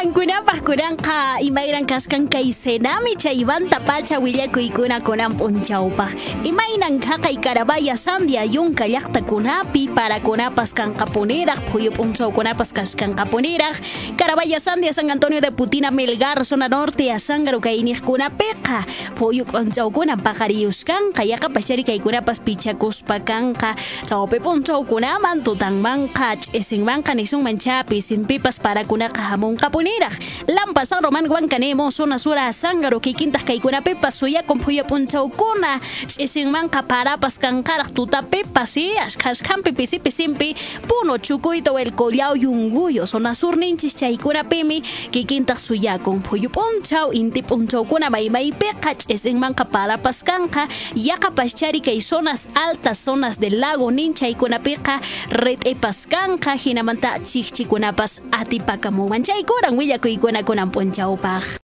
Qankunapas kuranqa imayran kaskan kay senami chaymanta pacha willakuykuna kunan p'unchawpaq imaynan haqay karabaya sandia yunka llaqtakunapi parakunapas kanqapuniraq phuyu p'unchawkunapas kaskanqapuniraq karabaya sandia San Antonio de Putina Melgar zona norte asangaru kay niqkunapiqa phuyu p'unchawkuna paqariyuskanqa yaqapachari kaykunapas pichakuspa kanqa chawpi p'unchawkunaman tutanmanqa ch'isinmanqa nisunmanchapi sinpipas parakunaqa hamunqapuniraq lampa San Román Huancanemo zona sura Sangaro kikintas kaykunapipas suyakun phuyu p'unchawkuna ch'isinmanqa parapas kanqaraq tutapipas y ashkhashkhampi pisipi simpi puno chukuyta el collao yunguyo zona sur ninchis chaykunapimi kikintas suyakun phuyu p'unchaw inti p'unchawkuna maymaypiqa ch'isinmanqa parapas kanqa yaqapaschari kay zonas altas zonas del lago ninchaykunapiqa ret'epas kanqa hinamanta chiqchikunapas atipakamuwan chaykuran willakuykuna kunan p'unchawpaq